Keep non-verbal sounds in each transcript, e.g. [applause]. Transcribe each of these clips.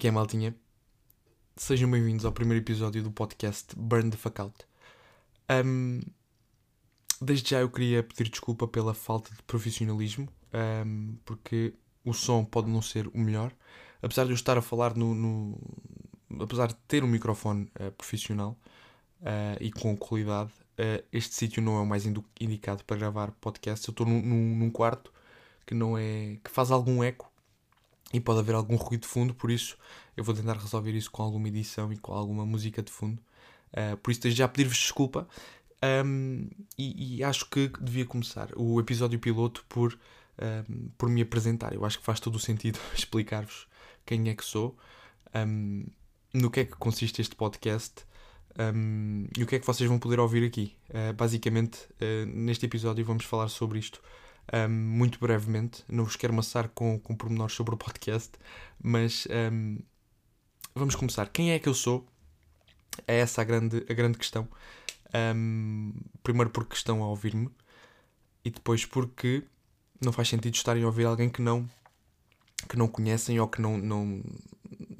que é, maltinha? Sejam bem-vindos ao primeiro episódio do podcast Burn the Fuck Out. Um, desde já eu queria pedir desculpa pela falta de profissionalismo, um, porque o som pode não ser o melhor. Apesar de eu estar a falar no. no apesar de ter um microfone uh, profissional uh, e com qualidade, uh, este sítio não é o mais indicado para gravar podcast. Eu estou num, num, num quarto que não é. que faz algum eco e pode haver algum ruído de fundo, por isso eu vou tentar resolver isso com alguma edição e com alguma música de fundo. Uh, por isso, já pedir-vos desculpa. Um, e, e, acho que devia começar o episódio piloto por, um, por me apresentar. Eu acho que faz todo o sentido [laughs] explicar-vos quem é que sou, um, no que é que consiste este podcast e o que é que vocês vão poder ouvir aqui. Uh, basicamente, uh, neste episódio vamos falar sobre isto um, muito brevemente. Não vos quero amassar com, com pormenores sobre o podcast, mas um, vamos começar. Quem é que eu sou? É essa a grande, a grande questão. Um, primeiro porque estão a ouvir-me e depois porque não faz sentido estarem a ouvir alguém que não que não conhecem ou que não, não...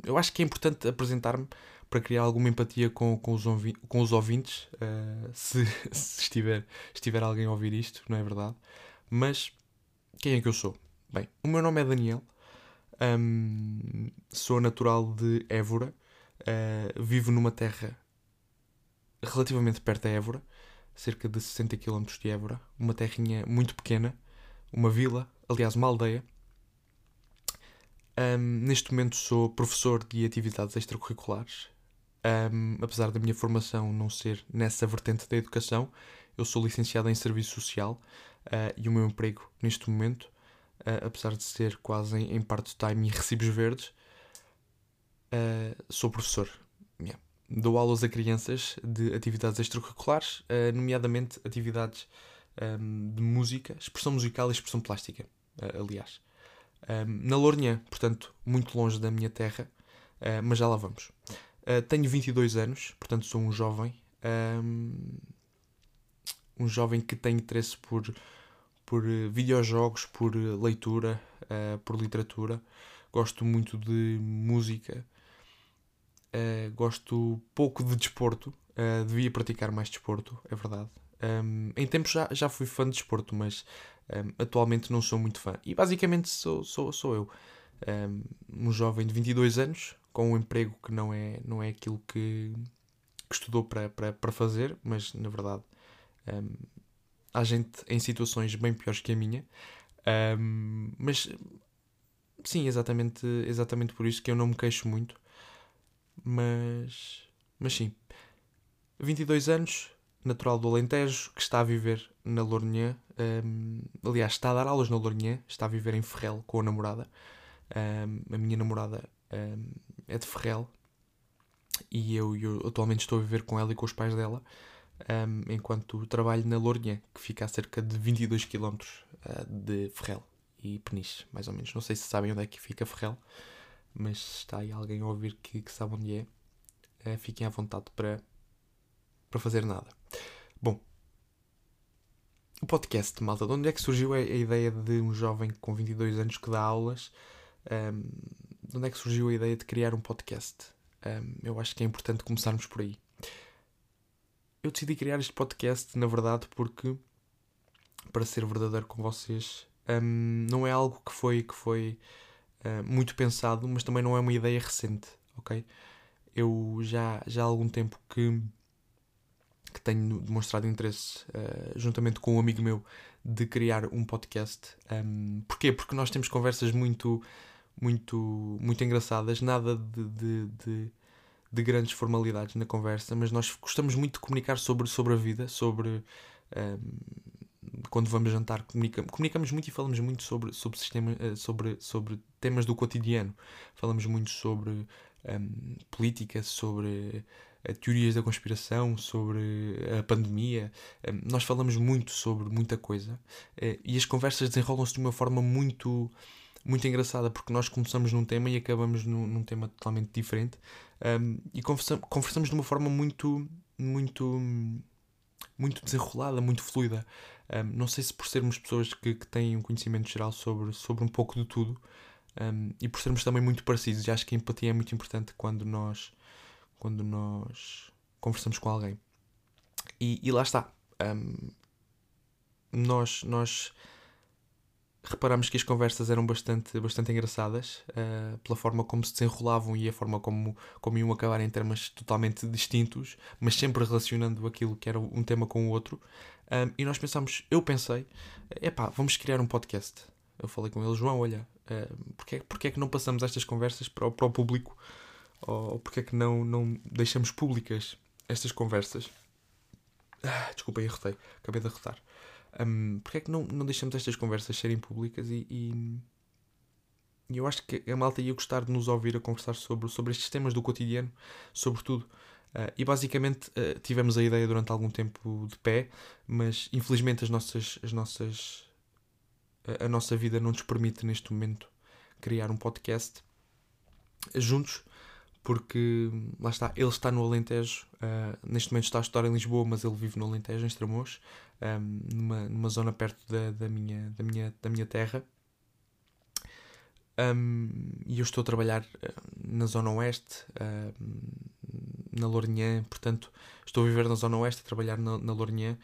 eu acho que é importante apresentar-me para criar alguma empatia com, com, os, com os ouvintes uh, [laughs] se, se estiver, estiver alguém a ouvir isto, não é verdade? Mas quem é que eu sou? Bem, o meu nome é Daniel, um, sou natural de Évora, uh, vivo numa terra relativamente perto da Évora, cerca de 60 km de Évora, uma terrinha muito pequena, uma vila, aliás, uma aldeia. Um, neste momento sou professor de atividades extracurriculares. Um, apesar da minha formação não ser nessa vertente da educação, eu sou licenciado em Serviço Social uh, e o meu emprego neste momento, uh, apesar de ser quase em, em part-time e recibos verdes, uh, sou professor. Yeah. Dou aulas a crianças de atividades extracurriculares, nomeadamente atividades um, ehm, de música, expressão musical e expressão plástica, aliás. Um, ehm, na Lourinhã, portanto, muito longe da minha terra, mas já lá vamos. tenho 22 anos, portanto sou um jovem. Um, ehm, um jovem que tem interesse por, por eh, videojogos, por eh, leitura, uh, por literatura. Gosto muito de música. Uh, gosto pouco de desporto. Uh, devia praticar mais desporto, é verdade. Um, em tempos já, já fui fã de desporto, mas um, atualmente não sou muito fã. E basicamente sou, sou, sou eu. Um, um jovem de 22 anos, com um emprego que não é, não é aquilo que, que estudou para, para, para fazer, mas na verdade um, há gente em situações bem piores que a minha, um, mas sim, exatamente, exatamente por isso que eu não me queixo muito. Mas, mas sim, 22 anos, natural do Alentejo, que está a viver na Lourinhã. Um, aliás, está a dar aulas na Lourinhã, está a viver em Ferrel com a namorada. Um, a minha namorada um, é de Ferrel e eu, eu, atualmente estou a viver com ela e com os pais dela um, enquanto trabalho na Lourinhã, que fica a cerca de 22 km uh, de Ferrel e Peniche, mais ou menos. Não sei se sabem onde é que fica Ferrel, mas se está aí alguém a ouvir que, que sabe onde é, uh, fiquem à vontade para, para fazer nada. Bom, o podcast, malta, de onde é que surgiu a, a ideia de um jovem com 22 anos que dá aulas? Um, de onde é que surgiu a ideia de criar um podcast? Um, eu acho que é importante começarmos por aí eu decidi criar este podcast, na verdade, porque, para ser verdadeiro com vocês, um, não é algo que foi, que foi uh, muito pensado, mas também não é uma ideia recente, ok? Eu já, já há algum tempo que, que tenho demonstrado interesse, uh, juntamente com um amigo meu, de criar um podcast. Um, porquê? Porque nós temos conversas muito, muito, muito engraçadas, nada de, de, de de grandes formalidades na conversa, mas nós gostamos muito de comunicar sobre, sobre a vida, sobre. Um, quando vamos jantar, comunica, comunicamos muito e falamos muito sobre, sobre, sistema, eh, sobre, sobre temas do cotidiano. Falamos muito sobre um, política, sobre uh, teorias da conspiração, sobre a pandemia. Um, nós falamos muito sobre muita coisa uh, e as conversas desenrolam-se de uma forma muito muito engraçada porque nós começamos num tema e acabamos num, num tema totalmente diferente um, e conversamos, conversamos de uma forma muito muito muito desenrolada, muito fluida. Um, não sei se por sermos pessoas que, que têm um conhecimento geral sobre, sobre um pouco de tudo, Um, e por sermos também muito parecidos. Acho que a empatia é muito importante quando nós, quando nós conversamos com alguém. E, e lá está. Nós, nós reparamos que as conversas eram bastante, bastante engraçadas uh, pela forma como se desenrolavam e a forma como, como iam acabar em termos totalmente distintos, mas sempre relacionando aquilo que era um tema com o outro. Um, e nós pensámos, eu pensei, epá, vamos criar um podcast. Eu falei com ele, João, olha, uh, porque, porque é que não passamos estas conversas para o, para o público? Ou porque é que não, não deixamos públicas estas conversas? Ah, desculpa, arrotei, acabei de arrotar. Um, porque é que não, não deixamos estas conversas serem públicas e, e, eu acho que a malta ia gostar de nos ouvir a conversar sobre, sobre estes temas do cotidiano, sobretudo. Uh, e basicamente uh, tivemos a ideia durante algum tempo de pé, mas infelizmente as nossas, as nossas, a, a nossa vida não nos permite neste momento criar um podcast juntos porque lá está, ele está no Alentejo, uh, neste momento está a estudar em Lisboa, mas ele vive no Alentejo, em Estremoz, um, numa, numa zona perto da, da, minha, da, minha, da minha terra. Um, e eu estou a trabalhar uh, na Zona Oeste, uh, na Lourinhã, portanto, estou a viver na Zona Oeste, a trabalhar na, na Lourinhã,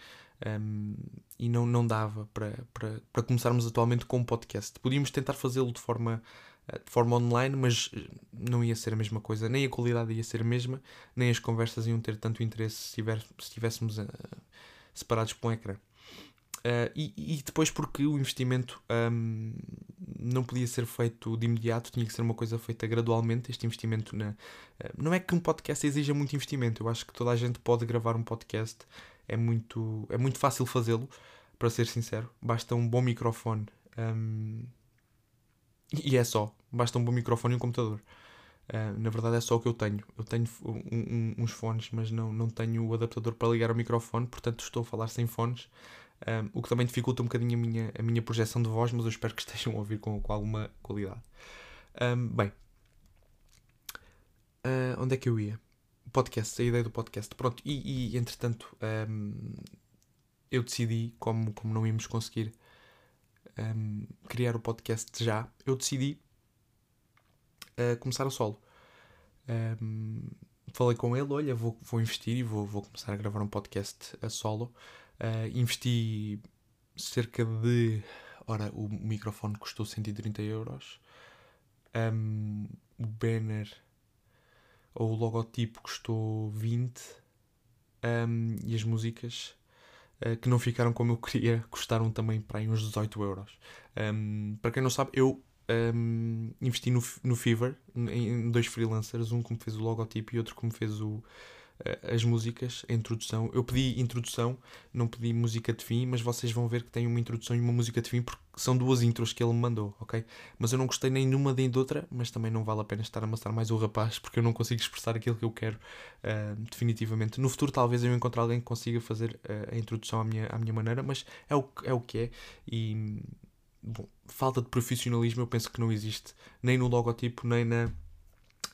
um, e não, não dava para, para, para começarmos atualmente com um podcast. Podíamos tentar fazê-lo de forma eh, de forma online, mas eh, não ia ser a mesma coisa, nem a qualidade ia ser a mesma, nem as conversas iam ter tanto interesse se, tiver, se estivéssemos uh, separados por um ecrã. Uh, e, e, depois porque o investimento um, não podia ser feito de imediato, tinha que ser uma coisa feita gradualmente. Este investimento na, uh, não é que um podcast exija muito investimento. Eu acho que toda a gente pode gravar um podcast. É muito, é muito fácil fazê-lo, para ser sincero. Basta um bom microfone. Um, e é só. Basta um bom microfone e um computador. Uh, na verdade é só o que eu tenho. Eu tenho um, um, uns fones, mas não, não tenho o adaptador para ligar ao microfone, portanto estou a falar sem fones. Um, ah, o que também dificulta um bocadinho a minha, a minha projeção de voz, mas eu espero que [laughs] estejam a ouvir com, com alguma qualidade. Um, bem, uh, onde é que eu ia? O podcast, a ideia do podcast. Pronto, e, e entretanto eu decidi, como, como não íamos conseguir criar o podcast já, eu decidi uh, começar a solo. Um, falei com ele, olha, vou, vou investir e vou, vou começar a gravar um podcast a solo. Uh, investi cerca de. Ora, o microfone custou 130 euros. Um, o banner ou o logotipo custou 20. Um, e as músicas uh, que não ficaram como eu queria, custaram também para aí uns 18 euros. Um, para quem não sabe, eu um, investi no, no Fever, em dois freelancers, um que me fez o logotipo e outro que me fez o, as músicas, a introdução. Eu pedi introdução, não pedi música de fim, mas vocês vão ver que tem uma introdução e uma música de fim porque são duas intros que ele me mandou, ok? Mas eu não gostei nem de uma nem de outra, mas também não vale a pena estar a amassar mais o rapaz porque eu não consigo expressar aquilo que eu quero uh, definitivamente. No futuro talvez eu encontre alguém que consiga fazer uh, a introdução à minha, à minha maneira, mas é o, é o que é e bom, falta de profissionalismo eu penso que não existe nem no logotipo nem na,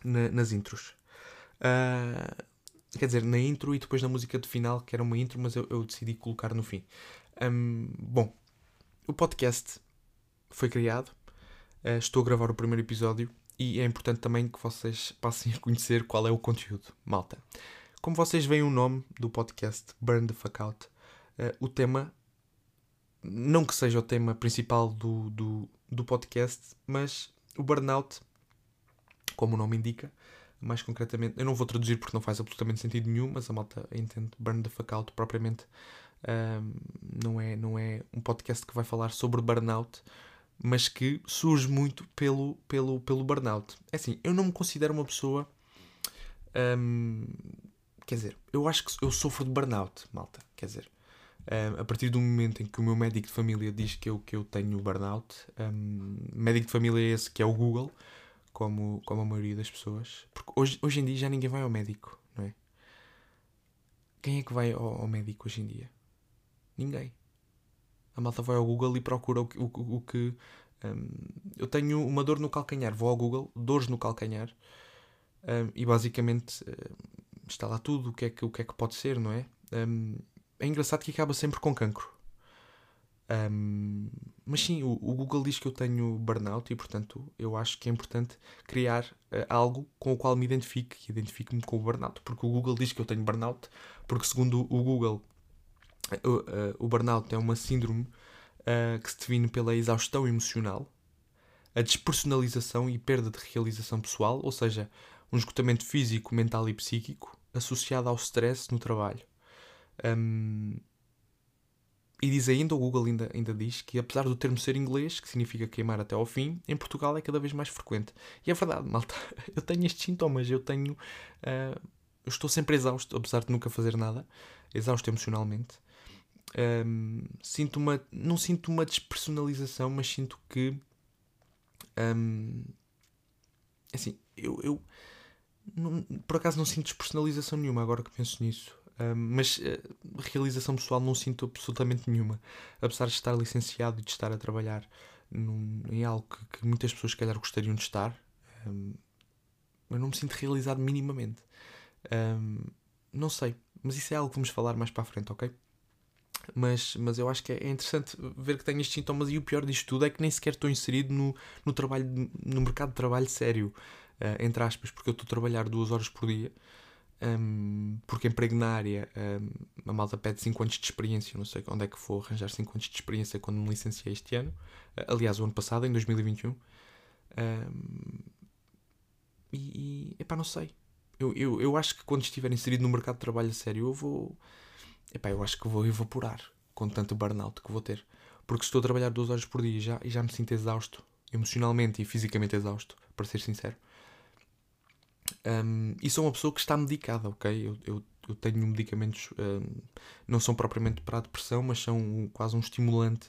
na nas intros. Uh, quer dizer, na intro e depois na música de final, que era uma intro, mas eu, eu decidi colocar no fim. Um, bom, o podcast foi criado, uh, estou a gravar o primeiro episódio e é importante também que vocês passem a conhecer qual é o conteúdo, malta. Como vocês veem o nome do podcast, Burn the Fuck Out, uh, o tema, não que seja o tema principal do, do, do podcast, mas o burnout, como o nome indica, mais concretamente, eu não vou traduzir porque não faz absolutamente sentido nenhum, mas a malta entende burn the fuck out propriamente. Um, não, é, não é um podcast que vai falar sobre burnout, mas que surge muito pelo, pelo, pelo burnout. É assim, eu não me considero uma pessoa. Um, quer dizer, eu acho que eu sofro de burnout, malta. Quer dizer, um, a partir do momento em que o meu médico de família diz que eu, que eu tenho burnout, um, médico de família é esse que é o Google como, como a maioria das pessoas. Porque hoje, hoje em dia já ninguém vai ao médico, não é? Quem é que vai ao, ao médico hoje em dia? Ninguém. A malta vai ao Google e procura o, o, o que. Um, eu tenho uma dor no calcanhar, vou ao Google, dores no calcanhar, um, e basicamente um, está lá tudo o que, é que, o que é que pode ser, não é? É engraçado que acaba sempre com cancro. Hum, mas sim, o, o, Google diz que eu tenho burnout e, portanto, eu acho que é importante criar uh, algo com o qual me identifique e identifique-me com o burnout. Porque o Google diz que eu tenho burnout, porque, segundo o Google, uh, uh, o burnout é uma síndrome que se define pela exaustão emocional, a despersonalização e perda de realização pessoal, ou seja, um esgotamento físico, mental e psíquico associado ao stress no trabalho. Um, e diz ainda, o Google ainda, ainda diz que apesar do termo ser inglês, que significa queimar até ao fim, em Portugal é cada vez mais frequente. E é verdade, malta, [laughs] eu tenho estes sintomas, eu tenho. Uh, eu estou sempre exausto, apesar de nunca fazer nada, exausto emocionalmente. Um, sinto uma, não sinto uma despersonalização, mas sinto que. Um, assim, eu, eu não, por acaso não sinto despersonalização nenhuma agora que penso nisso mas uh, realização pessoal não sinto absolutamente nenhuma. Apesar de estar licenciado e de estar a trabalhar num, em algo que, que, muitas pessoas, se calhar, gostariam de estar, um, eu não me sinto realizado minimamente. Um, não sei, mas isso é algo que vamos falar mais para a frente, ok? Mas, mas eu acho que é interessante ver que tenho estes sintomas e o pior disto tudo é que nem sequer estou inserido no, no, trabalho, no mercado de trabalho sério, uh, entre aspas, porque eu estou a trabalhar duas horas por dia um, porque emprego na área, um, a malta pede 5 anos de experiência, não sei onde é que vou arranjar 5 anos de experiência quando me licenciei este ano. Uh, aliás, o ano passado, em 2021. Um, e, e epá, não sei. Eu, eu, eu acho que quando estiver inserido no mercado de trabalho a sério, eu vou. Epá, eu acho que vou evaporar com tanto burnout que vou ter. Porque estou a trabalhar 2 horas por dia já, e já me sinto exausto, emocionalmente e fisicamente exausto, para ser sincero. Um, e sou uma pessoa que está medicada, ok? Eu, eu, eu tenho medicamentos, um, não são propriamente para a depressão, mas são quase um estimulante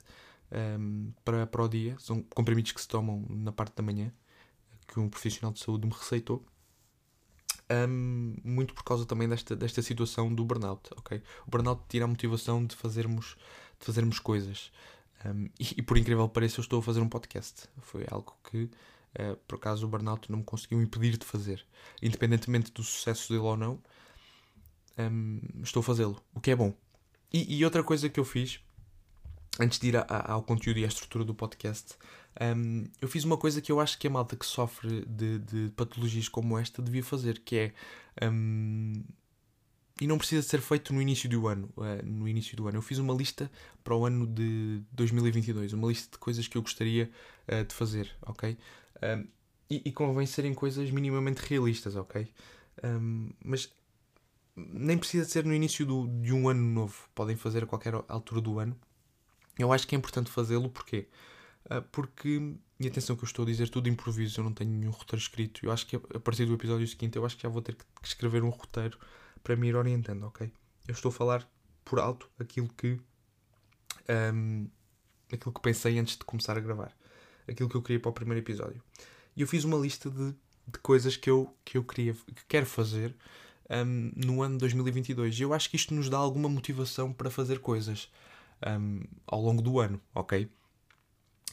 um, para, para o dia. São comprimidos que se tomam na parte da manhã, que um profissional de saúde me receitou. muito por causa também desta, desta situação do burnout, ok? O burnout tira a motivação de fazermos, de fazermos coisas. E, e, por incrível que pareça, eu estou a fazer um podcast. Foi algo que Uh, por acaso o burnout não me conseguiu impedir de fazer. Independentemente do sucesso dele ou não, um, ehm, estou a fazê-lo, o que é bom. E, e, outra coisa que eu fiz, antes de ir a, a, ao conteúdo e à estrutura do podcast, um, ehm, eu fiz uma coisa que eu acho que a malta que sofre de, de patologias como esta devia fazer, que é. Um, ehm, e não precisa ser feito no início do ano. Uh, no início do ano. Eu fiz uma lista para o ano de 2022, uma lista de coisas que eu gostaria uh, de fazer, ok? Um, e, e convém serem coisas minimamente realistas, ok? Um, mas nem precisa ser no início do, de um ano novo. Podem fazer a qualquer altura do ano. Eu acho que é importante fazê-lo, porquê? Uh, porque, e atenção que eu estou a dizer tudo improviso, eu não tenho nenhum roteiro escrito. Eu acho que a partir do episódio seguinte, eu acho que já vou ter que escrever um roteiro para me ir orientando, ok? Eu estou a falar por alto aquilo que. Um, aquilo que pensei antes de começar a gravar aquilo que eu queria para o primeiro episódio. E eu fiz uma lista de, de coisas que eu, que eu queria, que quero fazer um, no ano de 2022. E eu acho que isto nos dá alguma motivação para fazer coisas um, ao longo do ano, ok?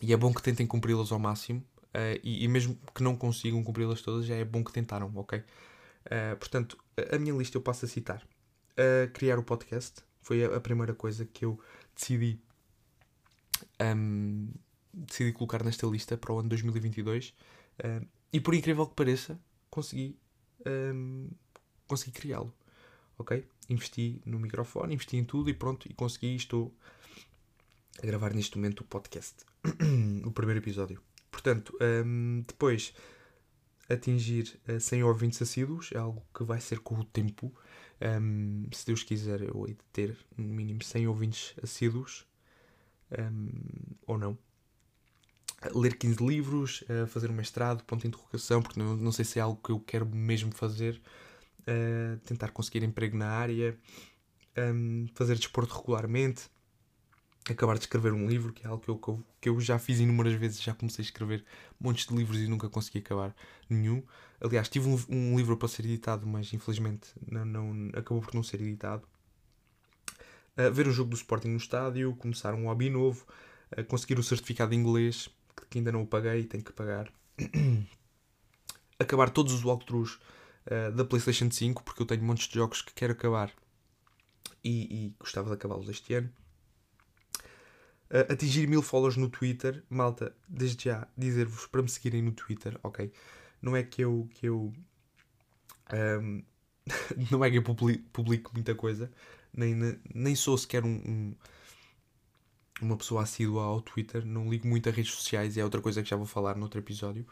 E é bom que tentem cumpri-las ao máximo. Uh, e, e, mesmo que não consigam cumpri-las todas, já é bom que tentaram, ok? Uh, portanto, a minha lista eu passo a citar. Uh, criar o podcast foi a, a, primeira coisa que eu decidi um, decidi colocar nesta lista para o ano 2022 uh, eh, e por incrível que pareça consegui um, ehm, consegui criá-lo ok? Investi no microfone investi em tudo e pronto e consegui estou a gravar neste momento o podcast [clears throat] o primeiro episódio. Portanto um, ehm, depois atingir uh, eh, 100 ouvintes assíduos é algo que vai ser com o tempo. Um, ehm, se Deus quiser eu hei de ter no mínimo 100 ouvintes assíduos ou não ler 15 livros, uh, fazer um mestrado, ponto de interrogação, porque não, não sei se é algo que eu quero mesmo fazer, uh, tentar conseguir emprego na área, um, fazer desporto regularmente, acabar de escrever um livro, que é algo que eu, que eu já fiz inúmeras vezes, já comecei a escrever montes de livros e nunca consegui acabar nenhum. Aliás, tive um, um livro para ser editado, mas infelizmente não, não, acabou por não ser editado. Uh, ver um jogo do Sporting no estádio, começar um hobby novo, conseguir o certificado de inglês, que ainda não o paguei, tenho que pagar. [clears throat] acabar todos os walkthroughs uh, da PlayStation 5, porque eu tenho montes de jogos que quero acabar e, e gostava de acabá-los este ano. uh, atingir mil followers no Twitter. Malta, desde já dizer-vos para me seguirem no Twitter, ok? Não é que eu. Que eu um, [laughs] não é que eu publico muita coisa, nem, nem sou sequer um, um, uma pessoa assídua ao Twitter, não ligo muito a redes sociais, é outra coisa que já vou falar noutro episódio.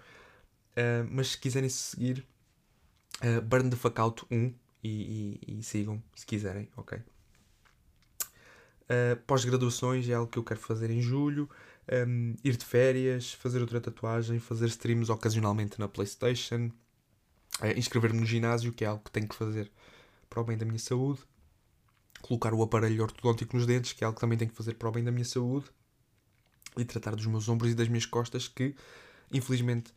Uh, mas se quiserem seguir, uh, Burn the Fuck Out 1 e, e, e sigam se quiserem, ok? Uh, Pós-graduações é algo que eu quero fazer em julho. Um, ir de férias, fazer outra tatuagem, fazer streams ocasionalmente na PlayStation, uh, inscrever-me no ginásio, que é algo que tenho que fazer para o bem da minha saúde, colocar o aparelho ortodôntico nos dentes, que é algo que também tenho que fazer para o bem da minha saúde, e tratar dos meus ombros e das minhas costas, que infelizmente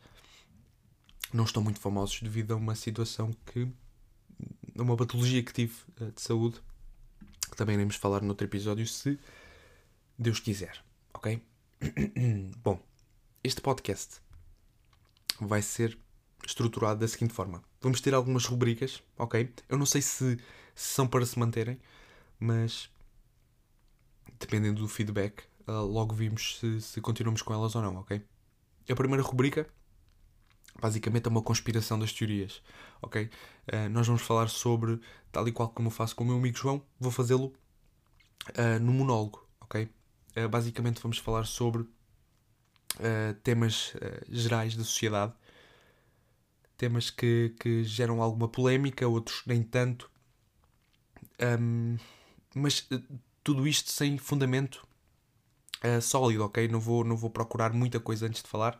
não estão muito famosos devido a uma situação que. a uma patologia que tive uh, de saúde que também iremos falar noutro episódio, se Deus quiser, ok? [clears throat] Bom, este podcast vai ser estruturado da seguinte forma: vamos ter algumas rubricas, ok? Eu não sei se, se são para se manterem, mas dependendo do feedback, uh, logo vimos se, se continuamos com elas ou não, ok? A primeira rubrica basicamente é uma conspiração das teorias, ok? Uh, nós vamos falar sobre, tal e qual como eu faço com o meu amigo João, vou fazê-lo uh, no monólogo, ok? Basicamente vamos falar sobre temas gerais da sociedade, temas que, que geram alguma polémica, outros nem tanto, um, mas tudo isto sem fundamento sólido, ok? Não vou, não vou procurar muita coisa antes de falar,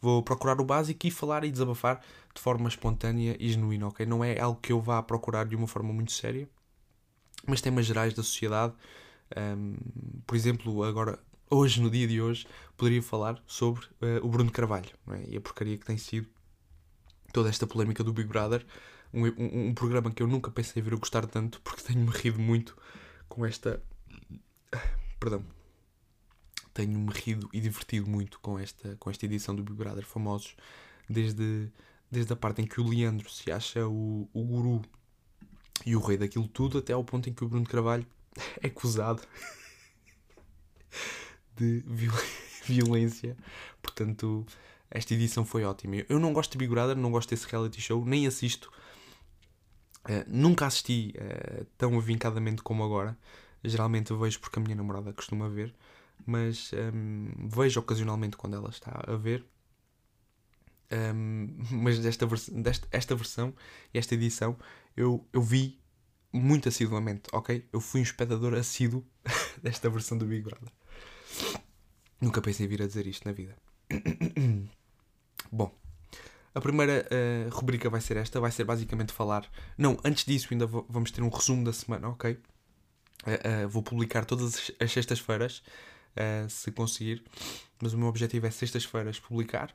Vou procurar o básico e falar e desabafar de forma espontânea e genuína, ok? Não é algo que eu vá procurar de uma forma muito séria, mas temas gerais da sociedade. Um, por exemplo, agora, hoje, no dia de hoje, poderia falar sobre uh, o Bruno Carvalho é? e a porcaria que tem sido toda esta polémica do Big Brother. Um, um, um programa que eu nunca pensei vir a gostar tanto porque tenho-me rido muito com esta. Perdão, tenho-me rido e divertido muito com esta, com esta edição do Big Brother Famosos, desde, desde a parte em que o Leandro se acha o, o guru e o rei daquilo tudo, até ao ponto em que o Bruno Carvalho [laughs] é acusado [laughs] de viol [laughs] violência. Portanto, esta edição foi ótima. Eu não gosto de Big Brother, não gosto desse reality show, nem assisto. Uh, nunca assisti uh, tão avincadamente como agora. Geralmente vejo porque a minha namorada costuma ver mas um, vejo ocasionalmente quando ela está a ver. Um, [laughs] mas desta, desta esta versão esta edição eu, eu vi muito assiduamente, ok? Eu fui um espectador assíduo [laughs] desta versão do Big Brother. Nunca pensei vir a dizer isto na vida. [clears throat] Bom, a primeira uh, rubrica vai ser esta, vai ser basicamente falar. Não, antes disso ainda vamos ter um resumo da semana, ok? Uh, uh, vou publicar todas as sextas-feiras se conseguir. Mas o meu objetivo é sextas-feiras publicar,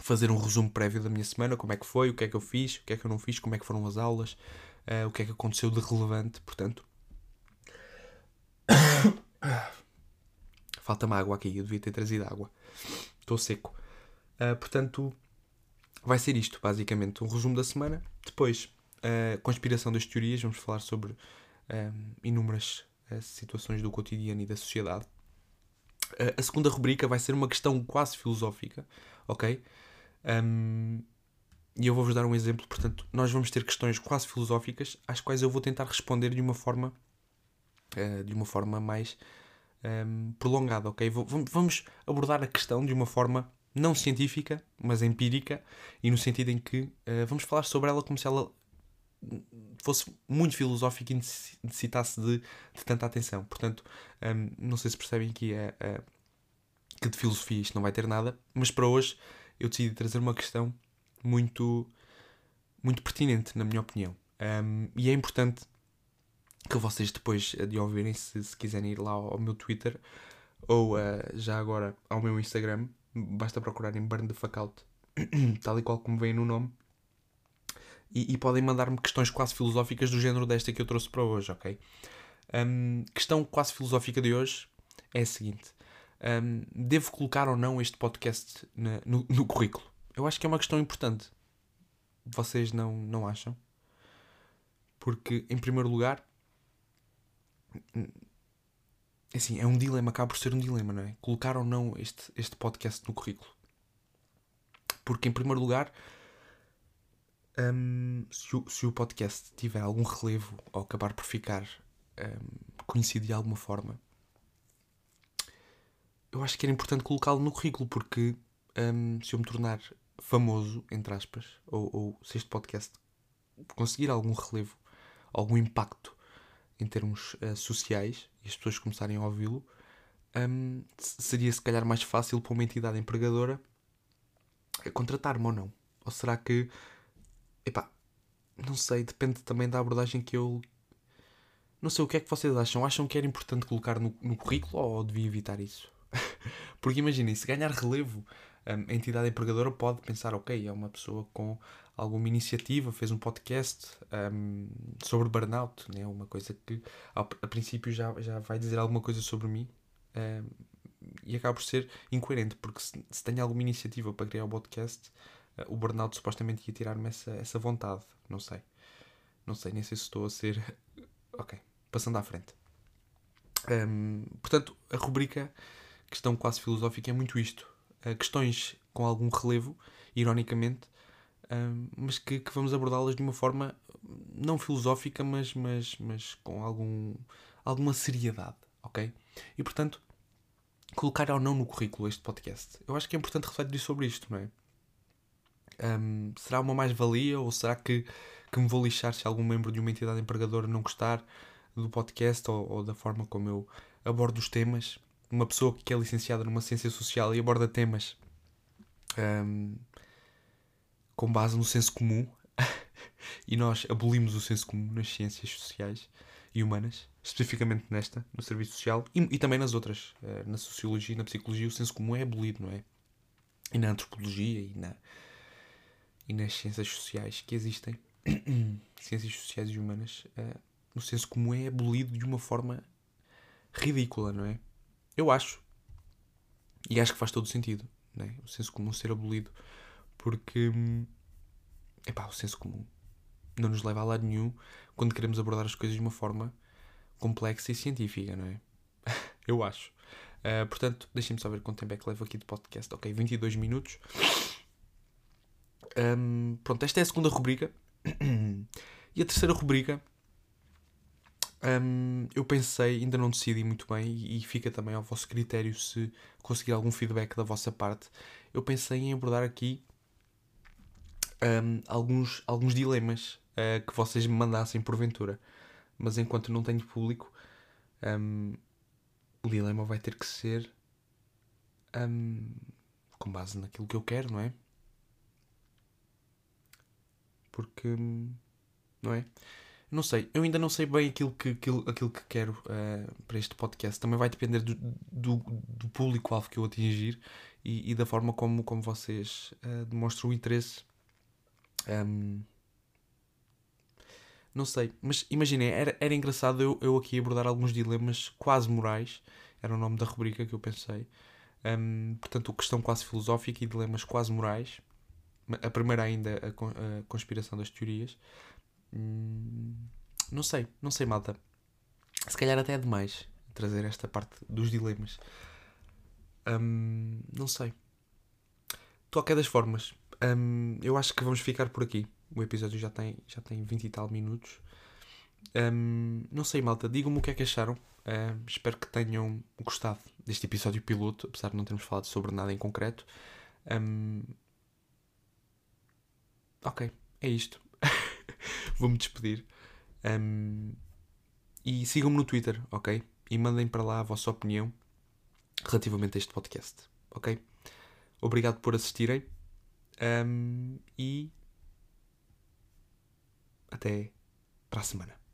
fazer um resumo prévio da minha semana, como é que foi, o que é que eu fiz, o que é que eu não fiz, como é que foram as aulas, o que é que aconteceu de relevante, portanto. [coughs] Falta-me água aqui, eu devia ter trazido água. Estou seco. Portanto, vai ser isto, basicamente, um resumo da semana. Depois, a uh, conspiração das teorias, vamos falar sobre um, inúmeras uh, situações do cotidiano e da sociedade a segunda rubrica vai ser uma questão quase filosófica, ok? Um, e eu vou-vos dar um exemplo. Portanto, nós vamos ter questões quase filosóficas às quais eu vou tentar responder de uma forma, uh, de uma forma mais um, prolongada, ok? vamos abordar a questão de uma forma não científica, mas empírica, e no sentido em que uh, vamos falar sobre ela como se ela fosse muito filosófico e necessitasse de, de tanta atenção. Portanto, um, não sei se percebem que, é, que de filosofia isto não vai ter nada, mas para hoje eu decidi trazer uma questão muito, muito pertinente, na minha opinião. Um, e é importante que vocês depois de ouvirem, se, se quiserem ir lá ao meu Twitter ou uh, já agora ao meu Instagram, basta procurarem Burn the Fuck Out, [clears throat] tal e qual como vem no nome e, e podem mandar-me questões quase filosóficas do género desta que eu trouxe para hoje, ok? Um, questão quase filosófica de hoje é a seguinte: um, devo colocar ou não este podcast na, no, no currículo? Eu acho que é uma questão importante. Vocês não, não acham? Porque, em primeiro lugar, assim, é um dilema, acaba por ser um dilema, não é? Colocar ou não este, este podcast no currículo. Porque, em primeiro lugar, um, se, o, se o podcast tiver algum relevo ou acabar por ficar um, conhecido de alguma forma, eu acho que era importante colocá-lo no currículo, porque um, se eu me tornar famoso, entre aspas, ou, ou se este podcast conseguir algum relevo, algum impacto em termos uh, sociais as pessoas começarem a ouvi-lo, um, seria se calhar mais fácil para uma entidade empregadora contratar-me ou não. Ou será que. Epá, não sei, depende também da abordagem que eu. Não sei o que é que vocês acham. Acham que era importante colocar no, no currículo ou devia evitar isso? [laughs] Porque imaginem, se ganhar relevo, a entidade empregadora pode pensar, ok, é uma pessoa com alguma iniciativa, fez um podcast um, sobre burnout, né? uma coisa que a, a princípio já, já vai dizer alguma coisa sobre mim um, e acaba por ser incoerente, porque se, se tenho alguma iniciativa para criar o um podcast, uh, o burnout supostamente ia tirar-me essa, essa vontade, não sei. Não sei, nem sei se estou a ser. [laughs] ok, passando à frente. Um, portanto, a rubrica Questão Quase Filosófica é muito isto. Uh, questões com algum relevo, ironicamente, mas que, que vamos abordá-las de uma forma não filosófica, mas, mas, mas com algum, alguma seriedade, ok? E portanto, colocar ou não no currículo este podcast. Eu acho que é importante refletir sobre isto, não é? Um, será uma mais-valia ou será que, que me vou lixar se algum membro de uma entidade empregadora não gostar do podcast ou, ou da forma como eu abordo os temas? Uma pessoa que é licenciada numa ciência social e aborda temas um, com base no senso comum [laughs] e nós abolimos o senso comum nas ciências sociais e humanas, especificamente nesta, no serviço social e, e também nas outras, eh, na sociologia e na psicologia, o senso comum é abolido, não é? E na antropologia e, na, e nas ciências sociais que existem, [clears throat] ciências sociais e humanas, uh, o senso comum é abolido de uma forma ridícula, não é? Eu acho. E acho que faz todo sentido, não é? O senso comum ser abolido porque epá, o senso comum não nos leva a lado nenhum quando queremos abordar as coisas de uma forma complexa e científica, não é? [laughs] Eu acho. Uh, portanto, deixem-me saber quanto tempo é que levo aqui de podcast. Ok, 22 minutos. Um, pronto, esta é a segunda rubrica. [clears throat] e a terceira rubrica, um, eu pensei, ainda não decidi muito bem, e fica também ao vosso critério se conseguir algum feedback da vossa parte. Eu pensei em abordar aqui um, alguns, alguns dilemas uh, que vocês me mandassem porventura. Mas enquanto não tenho público, um, o dilema vai ter que ser um, com base naquilo que eu quero, não é? Porque, não é? Não sei, eu ainda não sei bem aquilo que, aquilo, aquilo que quero uh, para este podcast. Também vai depender do, do, do público-alvo que eu atingir e, e, da forma como, como vocês uh, demonstram o interesse um, não sei, mas imaginem, era, era engraçado eu, eu aqui abordar alguns dilemas quase morais, era o nome da rubrica que eu pensei. Um, portanto, questão quase filosófica e dilemas quase morais. A primeira ainda, a, a conspiração das teorias. Hum, não sei, não sei, malta. Se calhar até é demais trazer esta parte dos dilemas. Não sei. De qualquer das formas, um, eu acho que vamos ficar por aqui. O episódio já tem, já tem 20 e tal minutos. Um, não sei, malta, digam-me o que é que acharam. Uh, espero que tenham gostado deste episódio piloto, apesar de não termos falado sobre nada em concreto. Um, ok, é isto. [laughs] Vou-me despedir. Um, e sigam-me no Twitter, ok? E mandem para lá a vossa opinião relativamente a este podcast, ok? Obrigado por assistirem. Um, e até para a semana.